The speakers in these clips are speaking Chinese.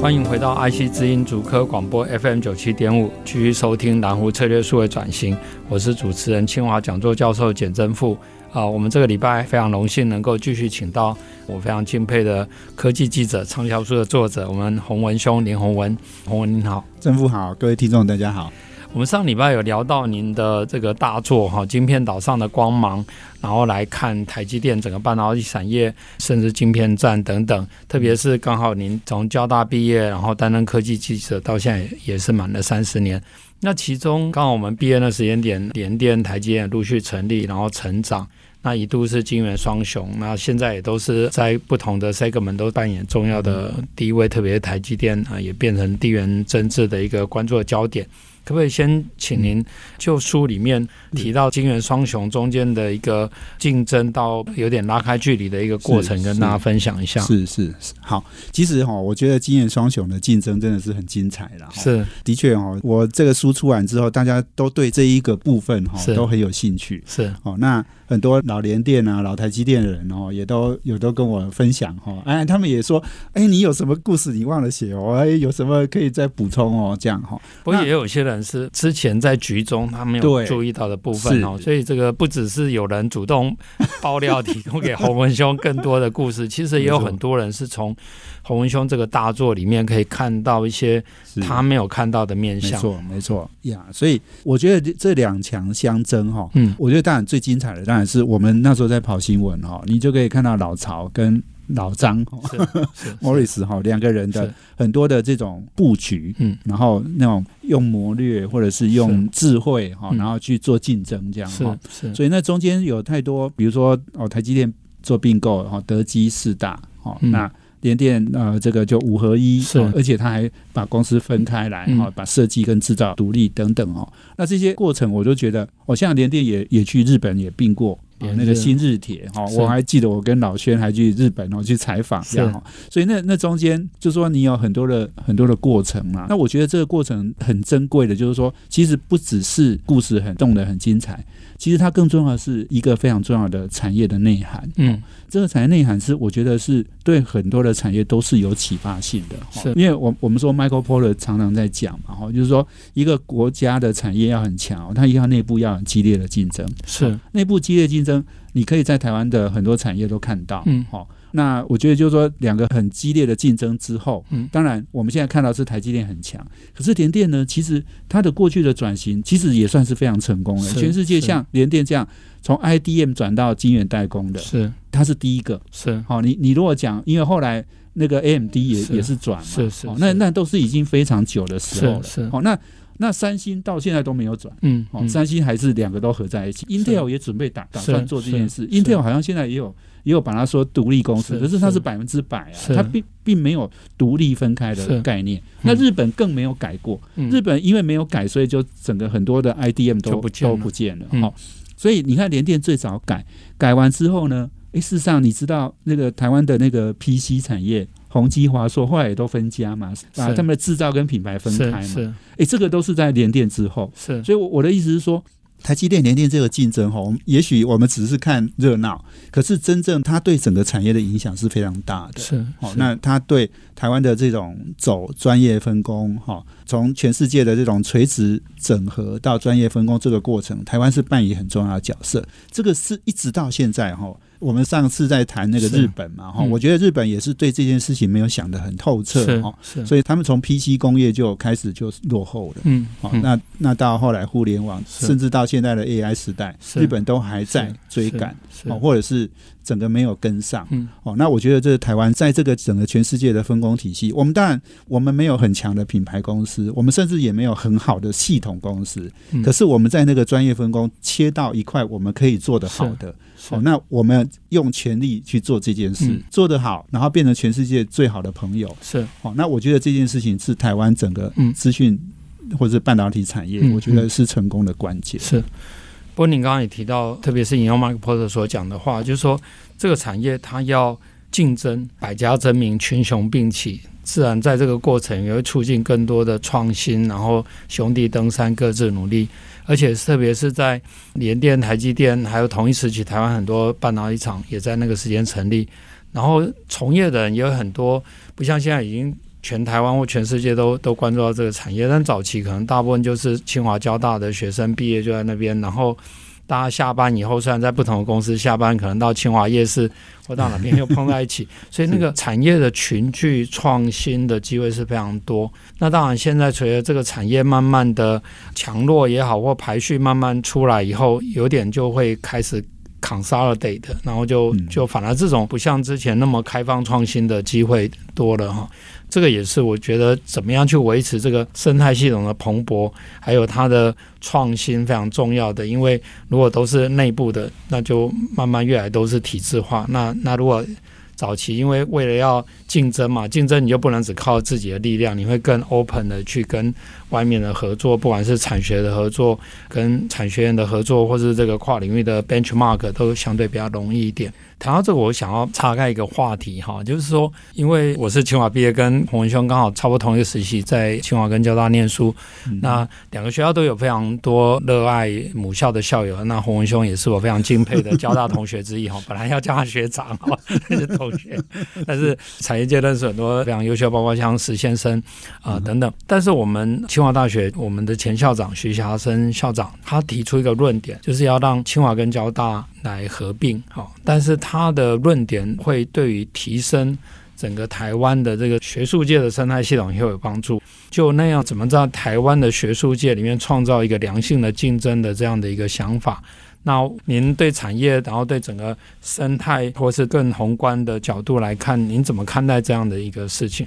欢迎回到爱惜知音主科广播 FM 九七点五，继续收听南湖策略数位转型。我是主持人清华讲座教授简真富。啊，我们这个礼拜非常荣幸能够继续请到我非常敬佩的科技记者、畅销书的作者，我们洪文兄林洪文。洪文你好，真富好，各位听众大家好。我们上礼拜有聊到您的这个大作哈，晶片岛上的光芒，然后来看台积电整个半导体产业，甚至晶片战等等。特别是刚好您从交大毕业，然后担任科技记者，到现在也是满了三十年。那其中刚好我们毕业的时间点，联电、台积电陆续成立，然后成长。那一度是晶圆双雄，那现在也都是在不同的 segment 都扮演重要的地位，特别是台积电啊，也变成地缘政治的一个关注焦点。可不可以先请您就书里面提到金元双雄中间的一个竞争到有点拉开距离的一个过程，跟大家分享一下？是是是，好，其实哈，我觉得金元双雄的竞争真的是很精彩的。是，的确哈，我这个书出完之后，大家都对这一个部分哈都很有兴趣。是，哦，那很多老联电啊、老台积电的人哦，也都有都跟我分享哈，哎，他们也说，哎，你有什么故事你忘了写哦？哎，有什么可以再补充哦？这样哈，不过也有些人。是之前在局中他没有注意到的部分哦，所以这个不只是有人主动爆料提供给洪文兄更多的故事，其实也有很多人是从洪文兄这个大作里面可以看到一些他没有看到的面相。没错，没错呀。所以我觉得这两强相争哈，嗯，我觉得当然最精彩的当然是我们那时候在跑新闻哈，你就可以看到老曹跟。老张。莫里斯哈两个人的很多的这种布局，嗯，然后那种用谋略或者是用智慧哈，然后去做竞争这样哈，所以那中间有太多，比如说哦，台积电做并购，然后德基四大，哦，那联电呃这个就五合一，是，而且他还把公司分开来哈，把设计跟制造独立等等哦，那这些过程我就觉得，哦像联电也也去日本也并过。啊，那个新日铁哈，我还记得我跟老轩还去日本哦去采访这样，所以那那中间就是说你有很多的很多的过程嘛。那我觉得这个过程很珍贵的，就是说其实不只是故事很动的很精彩，其实它更重要的是一个非常重要的产业的内涵。嗯，这个产业内涵是我觉得是对很多的产业都是有启发性的。是，因为我我们说 Michael Porter 常常在讲嘛，哈，就是说一个国家的产业要很强，它一定要内部要很激烈的竞争。是，内部激烈竞争。你可以在台湾的很多产业都看到，嗯，好，那我觉得就是说，两个很激烈的竞争之后，嗯，当然我们现在看到是台积电很强，可是联电呢，其实它的过去的转型其实也算是非常成功的。全世界像联电这样从 IDM 转到晶圆代工的，是它是第一个，是好，你你如果讲，因为后来那个 AMD 也也是转嘛，是是，那那都是已经非常久的时候了，是好那。那三星到现在都没有转，嗯，哦，三星还是两个都合在一起。Intel 也准备打打算做这件事，Intel 好像现在也有也有把它说独立公司，可是它是百分之百啊，它并并没有独立分开的概念。那日本更没有改过，日本因为没有改，所以就整个很多的 IDM 都都不见了，哈。所以你看联电最早改，改完之后呢，诶，事实上你知道那个台湾的那个 PC 产业。宏基、华硕后来也都分家嘛，把他们的制造跟品牌分开嘛。哎、欸，这个都是在联电之后。是，所以我的意思是说，台积电联电这个竞争哈，也许我们只是看热闹，可是真正它对整个产业的影响是非常大的。是，好，那它对台湾的这种走专业分工哈，从全世界的这种垂直整合到专业分工这个过程，台湾是扮演很重要的角色。这个是一直到现在哈。我们上次在谈那个日本嘛，哈、嗯，我觉得日本也是对这件事情没有想得很透彻，哈，所以他们从 PC 工业就开始就落后了，嗯，好，那那到后来互联网，甚至到现在的 AI 时代，日本都还在追赶，或者是。整个没有跟上，嗯，哦，那我觉得这是台湾在这个整个全世界的分工体系，我们当然我们没有很强的品牌公司，我们甚至也没有很好的系统公司。嗯、可是我们在那个专业分工切到一块，我们可以做得好的。哦，那我们用全力去做这件事，嗯、做得好，然后变成全世界最好的朋友。是哦，那我觉得这件事情是台湾整个资讯或者半导体产业，嗯、我觉得是成功的关键。是。不过您刚刚也提到，特别是引用 Mark Porter 所讲的话，就是说这个产业它要竞争，百家争鸣，群雄并起，自然在这个过程也会促进更多的创新，然后兄弟登山各自努力，而且特别是在联电、台积电，还有同一时期台湾很多半导体厂也在那个时间成立，然后从业的人也有很多，不像现在已经。全台湾或全世界都都关注到这个产业，但早期可能大部分就是清华、交大的学生毕业就在那边，然后大家下班以后，虽然在不同的公司下班，可能到清华夜市或到哪边又碰在一起，所以那个产业的群聚创新的机会是非常多。那当然，现在随着这个产业慢慢的强弱也好，或排序慢慢出来以后，有点就会开始。consolidate，然后就就反而这种不像之前那么开放创新的机会多了哈，这个也是我觉得怎么样去维持这个生态系统的蓬勃，还有它的创新非常重要的，因为如果都是内部的，那就慢慢越来都是体制化，那那如果。早期因为为了要竞争嘛，竞争你就不能只靠自己的力量，你会更 open 的去跟外面的合作，不管是产学的合作、跟产学研的合作，或是这个跨领域的 benchmark，都相对比较容易一点。谈到这个，我想要岔开一个话题哈，就是说，因为我是清华毕业，跟洪文兄刚好差不多同一个时期在清华跟交大念书，嗯、那两个学校都有非常多热爱母校的校友。那洪文兄也是我非常敬佩的交大同学之一哈，本来要叫他学长哈，是同学，但是产业界认识很多非常优秀，包括像石先生啊、呃、等等。但是我们清华大学我们的前校长徐霞生校长，他提出一个论点，就是要让清华跟交大。来合并，好，但是他的论点会对于提升整个台湾的这个学术界的生态系统也会有帮助。就那样，怎么在台湾的学术界里面创造一个良性的竞争的这样的一个想法？那您对产业，然后对整个生态，或是更宏观的角度来看，您怎么看待这样的一个事情？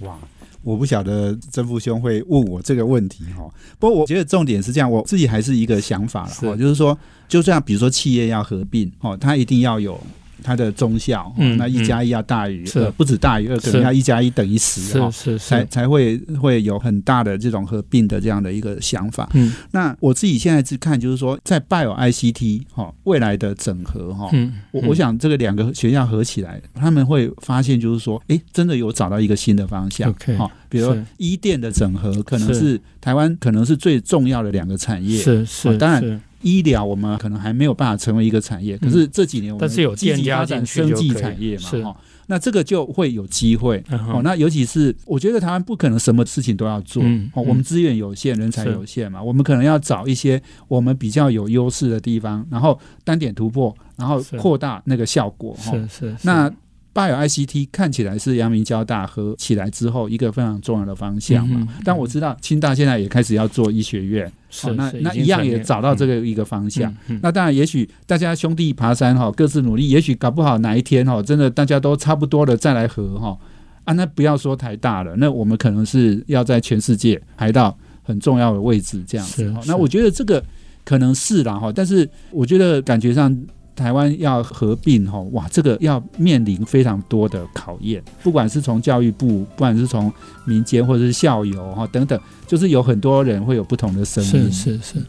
哇！我不晓得曾父兄会问我这个问题哈，不过我觉得重点是这样，我自己还是一个想法了哈，就是说，就这样，比如说企业要合并哦，它一定要有。它的中效，嗯、那一加一要大于，呃，不止大于二，可能要一加一等于十，哈，才才会会有很大的这种合并的这样的一个想法。嗯，那我自己现在是看，就是说，在 Bio ICT 哈未来的整合哈，嗯，我我想这个两个学校合起来，他们会发现就是说，哎，真的有找到一个新的方向。OK，哈，比如说医电的整合，可能是台湾可能是最重要的两个产业。是是，当然。医疗我们可能还没有办法成为一个产业，可是这几年我们积极发展生技产业嘛，哈，那这个就会有机会哦。那尤其是我觉得台湾不可能什么事情都要做哦，我们资源有限，人才有限嘛，我们可能要找一些我们比较有优势的地方，然后单点突破，然后扩大那个效果哈。是是，那。Bio ICT 看起来是阳明交大合起来之后一个非常重要的方向嘛，但我知道清大现在也开始要做医学院，是、哦、那那一样也找到这个一个方向。那当然，也许大家兄弟爬山哈，各自努力，也许搞不好哪一天哈，真的大家都差不多了再来合哈啊，那不要说台大了，那我们可能是要在全世界排到很重要的位置这样子。那我觉得这个可能是啦哈，但是我觉得感觉上。台湾要合并哈，哇，这个要面临非常多的考验，不管是从教育部，不管是从民间或者是校友哈等等，就是有很多人会有不同的声音。是是是，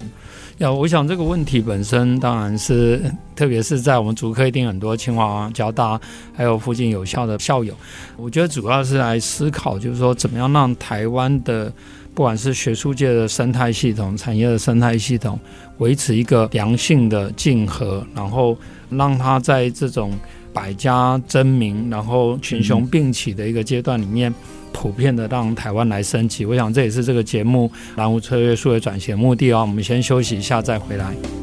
要我想这个问题本身当然是，特别是在我们主科一定很多清华、交大，还有附近有校的校友，我觉得主要是来思考，就是说怎么样让台湾的。不管是学术界的生态系统、产业的生态系统，维持一个良性的竞合，然后让它在这种百家争鸣、然后群雄并起的一个阶段里面，普遍的让台湾来升级。我想这也是这个节目《蓝湖策略数位转型》的目的哦。我们先休息一下，再回来。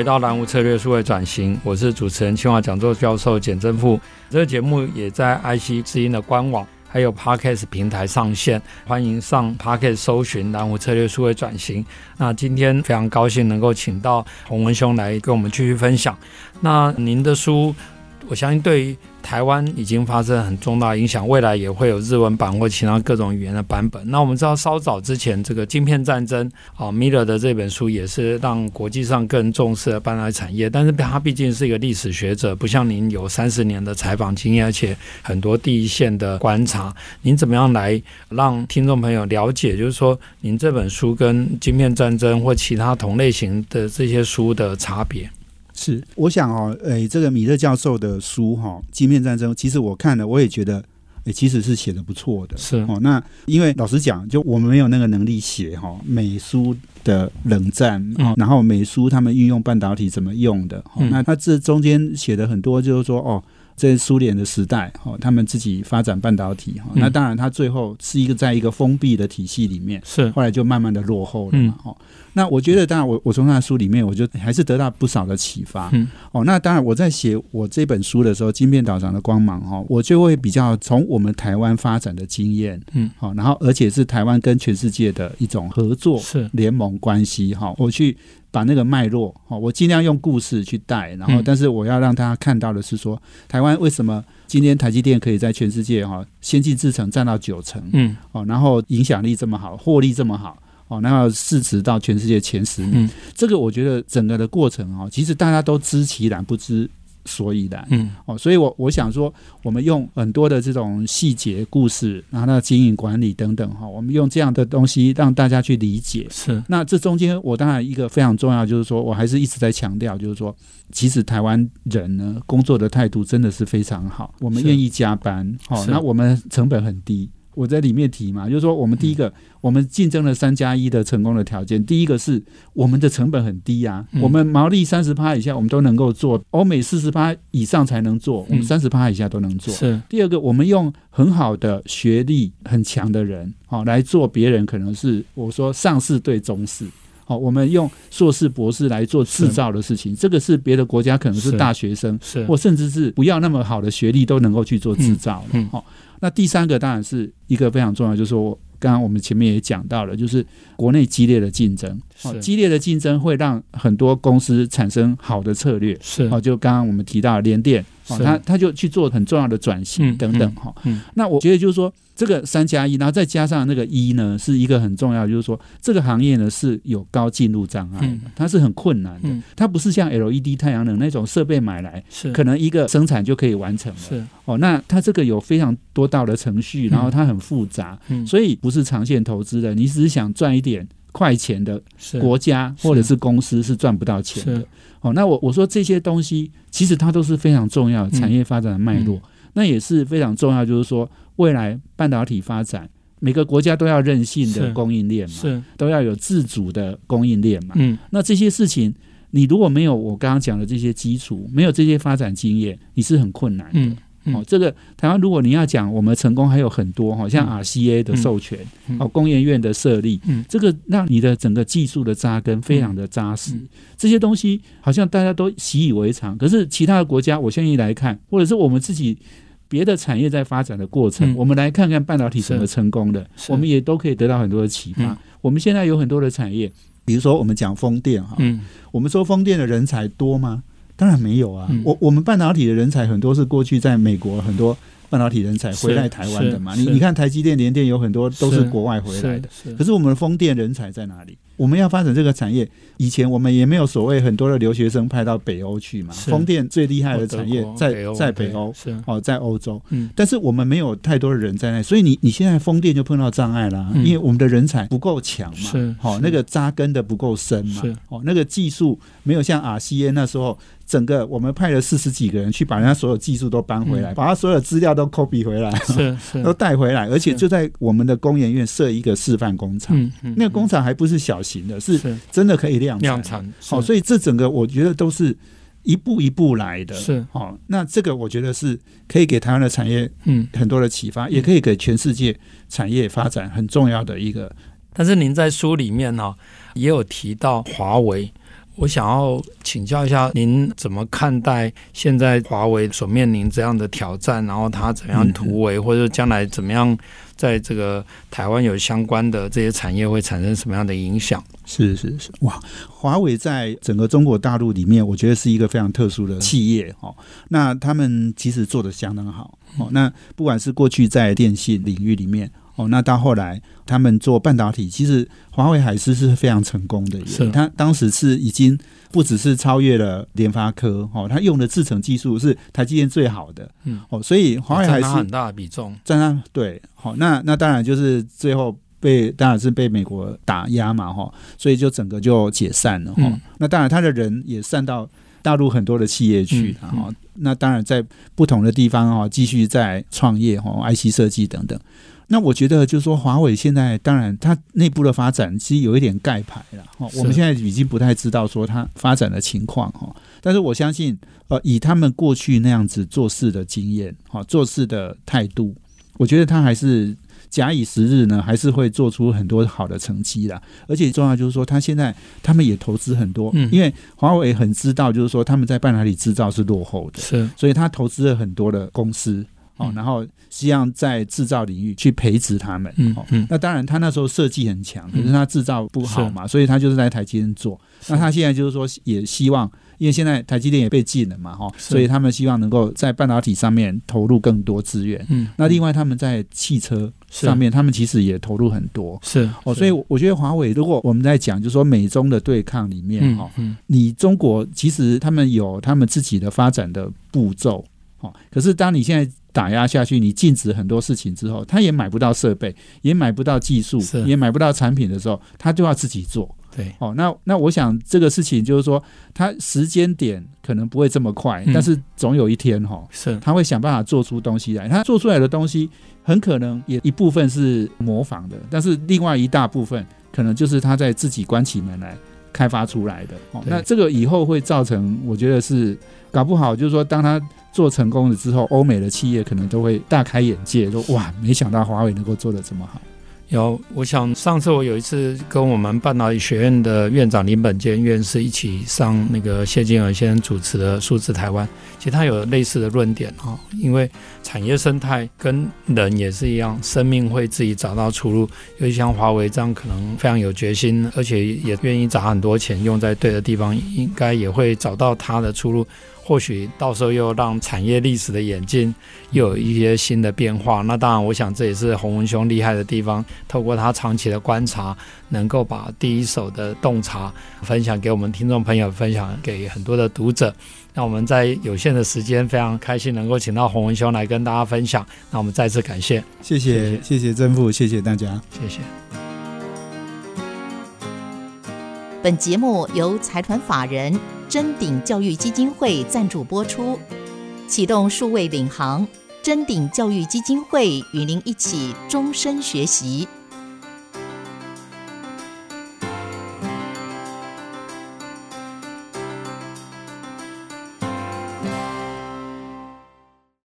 回到蓝湖策略数位转型，我是主持人清华讲座教授简正富。这个节目也在 IC 之音的官网还有 Podcast 平台上线，欢迎上 Podcast 搜寻蓝湖策略数位转型。那今天非常高兴能够请到洪文兄来跟我们继续分享。那您的书。我相信对于台湾已经发生很重大影响，未来也会有日文版或其他各种语言的版本。那我们知道稍早之前这个晶片战争啊米勒的这本书也是让国际上更重视半导体产业。但是他毕竟是一个历史学者，不像您有三十年的采访经验，而且很多第一线的观察。您怎么样来让听众朋友了解，就是说您这本书跟晶片战争或其他同类型的这些书的差别？是，我想哦，诶，这个米勒教授的书哈，《晶片战争》，其实我看了，我也觉得，诶，其实是写的不错的。是哦，那因为老实讲，就我们没有那个能力写哈美苏的冷战，嗯、然后美苏他们运用半导体怎么用的，嗯、那他这中间写的很多，就是说哦。在苏联的时代，哈，他们自己发展半导体，哈，那当然，他最后是一个在一个封闭的体系里面，是。后来就慢慢的落后了嘛，哈。那我觉得，当然，我我从他的书里面，我就还是得到不少的启发，嗯，哦，那当然，我在写我这本书的时候，《晶片岛上的光芒》哈，我就会比较从我们台湾发展的经验，嗯，好，然后而且是台湾跟全世界的一种合作是。联盟关系，哈，我去。把那个脉络，我尽量用故事去带，然后，但是我要让大家看到的是说，台湾为什么今天台积电可以在全世界哈先进制程占到九成，嗯，哦，然后影响力这么好，获利这么好，哦，然后市值到全世界前十名，这个我觉得整个的过程啊，其实大家都知其然不知。所以的，嗯，哦，所以我我想说，我们用很多的这种细节故事，然后那经营管理等等，哈，我们用这样的东西让大家去理解。是，那这中间我当然一个非常重要，就是说我还是一直在强调，就是说，其实台湾人呢，工作的态度真的是非常好，我们愿意加班，好，那我们成本很低。我在里面提嘛，就是说，我们第一个，嗯、我们竞争了三加一的成功的条件，第一个是我们的成本很低啊，嗯、我们毛利三十趴以下我们都能够做，欧美四十趴以上才能做，我们三十趴以下都能做。是、嗯、第二个，我们用很好的学历很强的人，好来做别人可能是我说上市对中市，好，我们用硕士博士来做制造的事情，这个是别的国家可能是大学生，是。或甚至是不要那么好的学历都能够去做制造的，好。那第三个当然是一个非常重要，就是说，刚刚我们前面也讲到了，就是国内激烈的竞争，哦，激烈的竞争会让很多公司产生好的策略，是。哦，就刚刚我们提到联电，哦，他他就去做很重要的转型等等，哈，那我觉得就是说。这个三加一，然后再加上那个一呢，是一个很重要，就是说这个行业呢是有高进入障碍的，它是很困难的，它不是像 LED 太阳能那种设备买来，是。可能一个生产就可以完成了，是。哦，那它这个有非常多道的程序，然后它很复杂，所以不是长线投资的，你只是想赚一点快钱的国家或者是公司是赚不到钱的，哦，那我我说这些东西其实它都是非常重要的产业发展的脉络，那也是非常重要，就是说。未来半导体发展，每个国家都要任性的供应链嘛，是。都要有自主的供应链嘛。嗯，那这些事情，你如果没有我刚刚讲的这些基础，没有这些发展经验，你是很困难的。哦，这个台湾，如果你要讲我们成功，还有很多哈，像 RCA 的授权，哦，工研院的设立，嗯，这个让你的整个技术的扎根非常的扎实。这些东西好像大家都习以为常，可是其他的国家，我现在来看，或者是我们自己。别的产业在发展的过程，嗯、我们来看看半导体怎么成功的，我们也都可以得到很多的启发。嗯、我们现在有很多的产业，比如说我们讲风电哈，嗯、我们说风电的人才多吗？当然没有啊。嗯、我我们半导体的人才很多是过去在美国很多半导体人才回来台湾的嘛。你你看台积电、联电有很多都是国外回来的，可是我们的风电人才在哪里？我们要发展这个产业，以前我们也没有所谓很多的留学生派到北欧去嘛。风电最厉害的产业在在北欧，哦，在欧洲。嗯，但是我们没有太多的人在那，所以你你现在风电就碰到障碍了，因为我们的人才不够强嘛。是，好，那个扎根的不够深嘛。是，哦，那个技术没有像 RCA 那时候，整个我们派了四十几个人去把人家所有技术都搬回来，把他所有资料都 copy 回来，是 是，都带回来，而且就在我们的工研院设一个示范工厂。嗯，那个工厂还不是小型。型的是真的可以量量产，好，所以这整个我觉得都是一步一步来的，是好。那这个我觉得是可以给台湾的产业嗯很多的启发，也可以给全世界产业发展很重要的一个。但是您在书里面呢也有提到华为，我想要请教一下，您怎么看待现在华为所面临这样的挑战？然后它怎样突围，嗯、或者将来怎么样在这个台湾有相关的这些产业会产生什么样的影响？是是是，哇！华为在整个中国大陆里面，我觉得是一个非常特殊的企业哦。那他们其实做的相当好哦。那不管是过去在电信领域里面。哦，那到后来他们做半导体，其实华为海思是非常成功的。是，他当时是已经不只是超越了联发科，哦，他用的制程技术是台积电最好的。嗯，哦，所以华为海思很大的比重，占他对。好，那那当然就是最后被当然是被美国打压嘛，哈，所以就整个就解散了。哈、嗯，那当然他的人也散到大陆很多的企业去，哈、嗯，嗯、那当然在不同的地方哈，继续在创业，哈，IC 设计等等。那我觉得就是说，华为现在当然它内部的发展其实有一点盖牌了哈。我们现在已经不太知道说它发展的情况哈。但是我相信，呃，以他们过去那样子做事的经验哈，做事的态度，我觉得他还是假以时日呢，还是会做出很多好的成绩的。而且重要就是说，他现在他们也投资很多，因为华为很知道就是说他们在半导体制造是落后的，是，所以他投资了很多的公司。哦，然后实际上在制造领域去培植他们。嗯嗯，那当然他那时候设计很强，可是他制造不好嘛，所以他就是在台积电做。那他现在就是说，也希望，因为现在台积电也被禁了嘛，哈，所以他们希望能够在半导体上面投入更多资源。嗯，那另外他们在汽车上面，他们其实也投入很多。是哦，所以我觉得华为，如果我们在讲，就是说美中的对抗里面，哈，你中国其实他们有他们自己的发展的步骤。哦，可是当你现在打压下去，你禁止很多事情之后，他也买不到设备，也买不到技术，也买不到产品的时候，他就要自己做。对，哦，那那我想这个事情就是说，他时间点可能不会这么快，嗯、但是总有一天哈，是他会想办法做出东西来。他做出来的东西很可能也一部分是模仿的，但是另外一大部分可能就是他在自己关起门来开发出来的。哦，那这个以后会造成，我觉得是搞不好，就是说当他。做成功了之后，欧美的企业可能都会大开眼界，说哇，没想到华为能够做得这么好。有，我想上次我有一次跟我们半导体学院的院长林本坚院士一起上那个谢金河先生主持的《数字台湾》，其实他有类似的论点哈，因为产业生态跟人也是一样，生命会自己找到出路。尤其像华为这样，可能非常有决心，而且也愿意砸很多钱用在对的地方，应该也会找到他的出路。或许到时候又让产业历史的演进又有一些新的变化。那当然，我想这也是洪文兄厉害的地方。透过他长期的观察，能够把第一手的洞察分享给我们听众朋友，分享给很多的读者。那我们在有限的时间，非常开心能够请到洪文兄来跟大家分享。那我们再次感谢，谢谢，谢谢正富，谢谢大家，谢谢。本节目由财团法人。臻鼎教育基金会赞助播出，启动数位领航，臻鼎教育基金会与您一起终身学习。